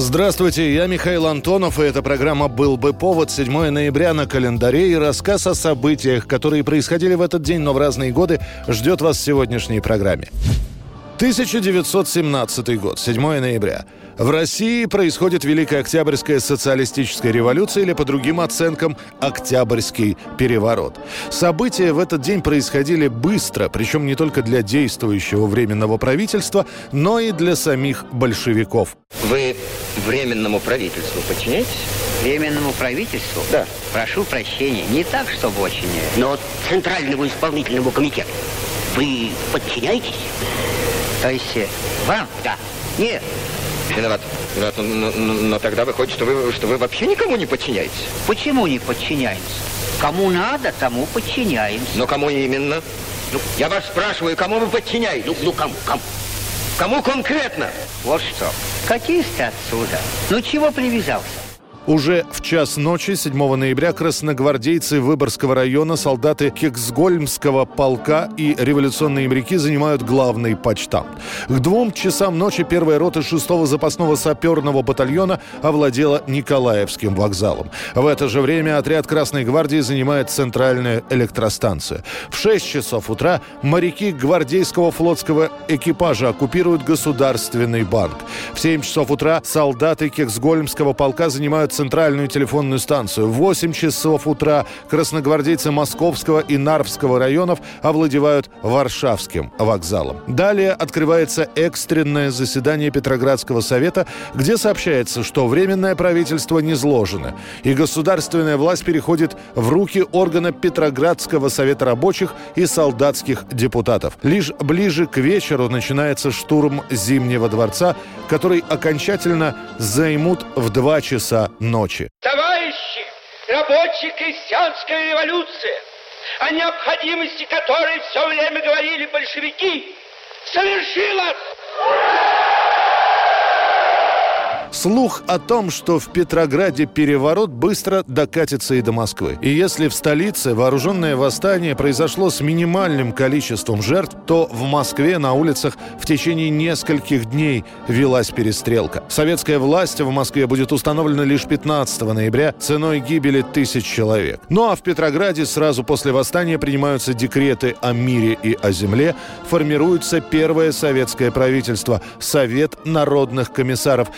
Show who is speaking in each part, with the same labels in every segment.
Speaker 1: Здравствуйте, я Михаил Антонов, и эта программа «Был бы повод» 7 ноября на календаре и рассказ о событиях, которые происходили в этот день, но в разные годы, ждет вас в сегодняшней программе. 1917 год, 7 ноября. В России происходит Великая Октябрьская социалистическая революция или, по другим оценкам, Октябрьский переворот. События в этот день происходили быстро, причем не только для действующего временного правительства, но и для самих большевиков.
Speaker 2: Вы временному правительству подчиняетесь?
Speaker 3: Временному правительству?
Speaker 2: Да.
Speaker 3: Прошу прощения, не так, чтобы очень... э,
Speaker 4: Но Центральному исполнительному комитету вы подчиняетесь?
Speaker 3: То есть э, вам?
Speaker 4: Да.
Speaker 3: Нет.
Speaker 2: Виноват. Виноват. Но, но- но- но тогда выходит, что вы, что вы вообще никому не подчиняетесь.
Speaker 3: Почему не подчиняемся? Кому надо, тому подчиняемся.
Speaker 2: Но кому именно? Ну, я вас спрашиваю, кому вы подчиняетесь?
Speaker 4: Ну, ну кому, кому?
Speaker 2: Кому конкретно?
Speaker 3: Вот что. Катись ты отсюда. Ну чего привязался?
Speaker 1: Уже в час ночи 7 ноября красногвардейцы Выборгского района, солдаты Кексгольмского полка и революционные моряки занимают главный почтамт. К двум часам ночи первая рота 6-го запасного саперного батальона овладела Николаевским вокзалом. В это же время отряд Красной гвардии занимает центральную электростанцию. В 6 часов утра моряки гвардейского флотского экипажа оккупируют Государственный банк. В 7 часов утра солдаты Кексгольмского полка занимают центральную телефонную станцию. В 8 часов утра красногвардейцы Московского и Нарвского районов овладевают Варшавским вокзалом. Далее открывается экстренное заседание Петроградского совета, где сообщается, что временное правительство не сложено, и государственная власть переходит в руки органа Петроградского совета рабочих и солдатских депутатов. Лишь ближе к вечеру начинается штурм Зимнего дворца, который окончательно займут в 2 часа ночи.
Speaker 5: Товарищи, рабочая крестьянская революция, о необходимости которой все время говорили большевики, совершилась!
Speaker 1: Слух о том, что в Петрограде переворот быстро докатится и до Москвы. И если в столице вооруженное восстание произошло с минимальным количеством жертв, то в Москве на улицах в течение нескольких дней велась перестрелка. Советская власть в Москве будет установлена лишь 15 ноября ценой гибели тысяч человек. Ну а в Петрограде сразу после восстания принимаются декреты о мире и о земле, формируется первое советское правительство – Совет народных комиссаров,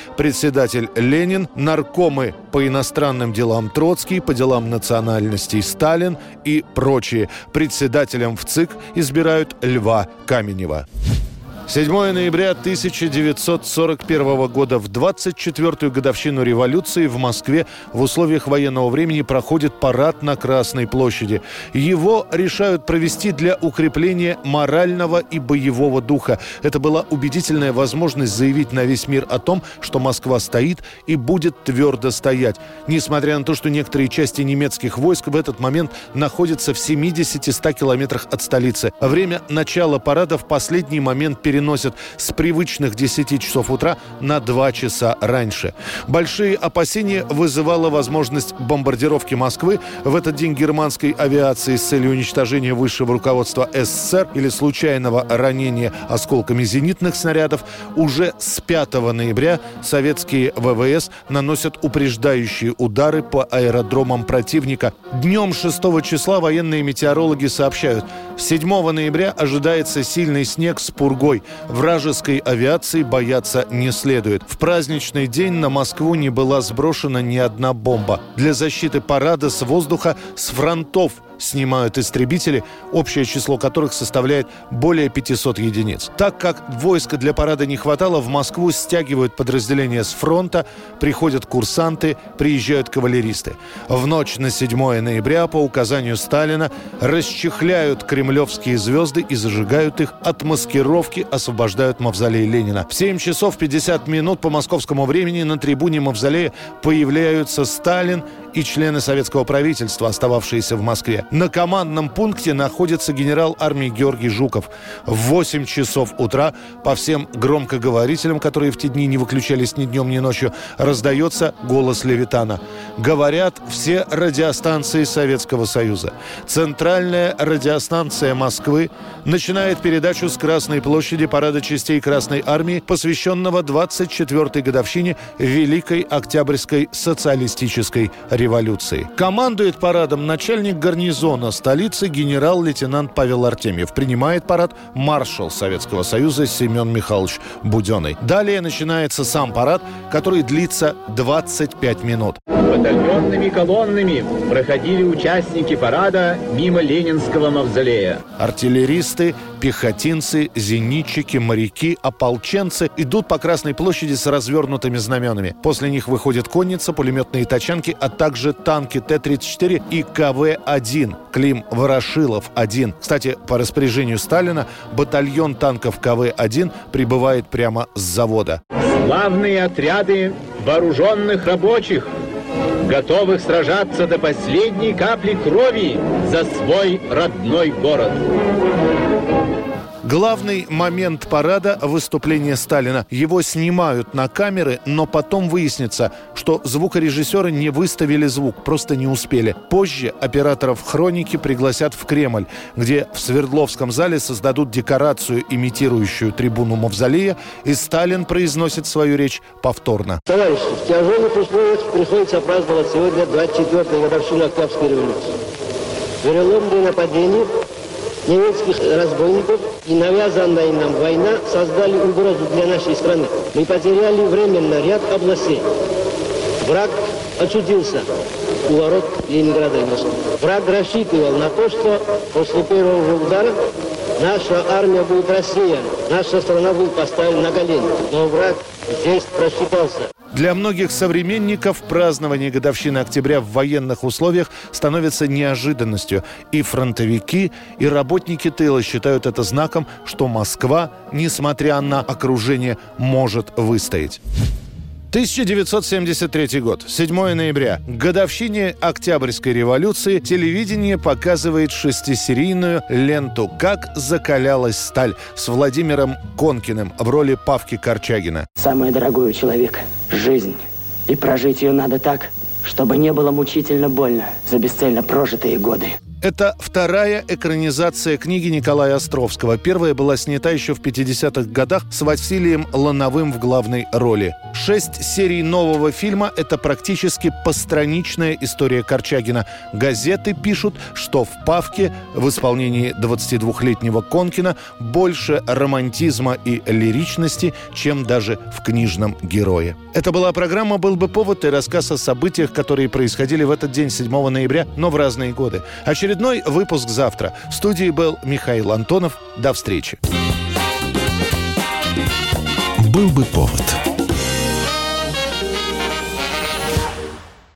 Speaker 1: председатель Ленин, наркомы по иностранным делам Троцкий, по делам национальностей Сталин и прочие. Председателем в ЦИК избирают Льва Каменева. 7 ноября 1941 года в 24-ю годовщину революции в Москве в условиях военного времени проходит парад на Красной площади. Его решают провести для укрепления морального и боевого духа. Это была убедительная возможность заявить на весь мир о том, что Москва стоит и будет твердо стоять. Несмотря на то, что некоторые части немецких войск в этот момент находятся в 70-100 километрах от столицы. Время начала парада в последний момент переносят с привычных 10 часов утра на 2 часа раньше. Большие опасения вызывала возможность бомбардировки Москвы в этот день германской авиации с целью уничтожения высшего руководства СССР или случайного ранения осколками зенитных снарядов. Уже с 5 ноября советские ВВС наносят упреждающие удары по аэродромам противника. Днем 6 числа военные метеорологи сообщают, 7 ноября ожидается сильный снег с пургой. Вражеской авиации бояться не следует. В праздничный день на Москву не была сброшена ни одна бомба. Для защиты парада с воздуха с фронтов снимают истребители, общее число которых составляет более 500 единиц. Так как войска для парада не хватало, в Москву стягивают подразделения с фронта, приходят курсанты, приезжают кавалеристы. В ночь на 7 ноября по указанию Сталина расчехляют кремлевские звезды и зажигают их, от маскировки освобождают мавзолей Ленина. В 7 часов 50 минут по московскому времени на трибуне мавзолея появляются Сталин и члены советского правительства, остававшиеся в Москве. На командном пункте находится генерал армии Георгий Жуков. В 8 часов утра по всем громкоговорителям, которые в те дни не выключались ни днем, ни ночью, раздается голос Левитана. Говорят все радиостанции Советского Союза. Центральная радиостанция Москвы начинает передачу с Красной площади парада частей Красной Армии, посвященного 24-й годовщине Великой Октябрьской социалистической революции. Командует парадом начальник гарнизона столицы генерал-лейтенант Павел Артемьев. Принимает парад маршал Советского Союза Семен Михайлович Буденный. Далее начинается сам парад, который длится 25 минут.
Speaker 6: Батальонными колоннами проходили участники парада мимо Ленинского мавзолея.
Speaker 1: Артиллеристы, пехотинцы, зенитчики, моряки, ополченцы идут по Красной площади с развернутыми знаменами. После них выходит конница, пулеметные тачанки, а также танки Т-34 и КВ-1. Клим Ворошилов-1. Кстати, по распоряжению Сталина батальон танков КВ-1 прибывает прямо с завода.
Speaker 6: Славные отряды вооруженных рабочих – готовых сражаться до последней капли крови за свой родной город.
Speaker 1: Главный момент парада – выступление Сталина. Его снимают на камеры, но потом выяснится, что звукорежиссеры не выставили звук, просто не успели. Позже операторов хроники пригласят в Кремль, где в Свердловском зале создадут декорацию, имитирующую трибуну Мавзолея, и Сталин произносит свою речь повторно.
Speaker 7: Товарищи, в тяжелых условиях приходится праздновать сегодня 24-ю годовщину Октябрьской революции. Переломные нападения немецких разбойников и навязанная нам война создали угрозу для нашей страны. Мы потеряли временно ряд областей. Враг очутился у ворот Ленинграда и Москвы. Враг рассчитывал на то, что после первого удара наша армия будет рассеяна, наша страна будет поставлена на колени. Но враг здесь просчитался.
Speaker 1: Для многих современников празднование годовщины октября в военных условиях становится неожиданностью. И фронтовики, и работники тыла считают это знаком, что Москва, несмотря на окружение, может выстоять. 1973 год, 7 ноября. Годовщине Октябрьской революции телевидение показывает шестисерийную ленту «Как закалялась сталь» с Владимиром Конкиным в роли Павки Корчагина.
Speaker 8: Самое дорогое у человека – жизнь. И прожить ее надо так, чтобы не было мучительно больно за бесцельно прожитые годы.
Speaker 1: Это вторая экранизация книги Николая Островского. Первая была снята еще в 50-х годах с Василием Лановым в главной роли. Шесть серий нового фильма – это практически постраничная история Корчагина. Газеты пишут, что в «Павке» в исполнении 22-летнего Конкина больше романтизма и лиричности, чем даже в книжном герое. Это была программа «Был бы повод» и рассказ о событиях, которые происходили в этот день, 7 ноября, но в разные годы. Через Очередной выпуск завтра. В студии был Михаил Антонов. До встречи.
Speaker 9: Был бы повод.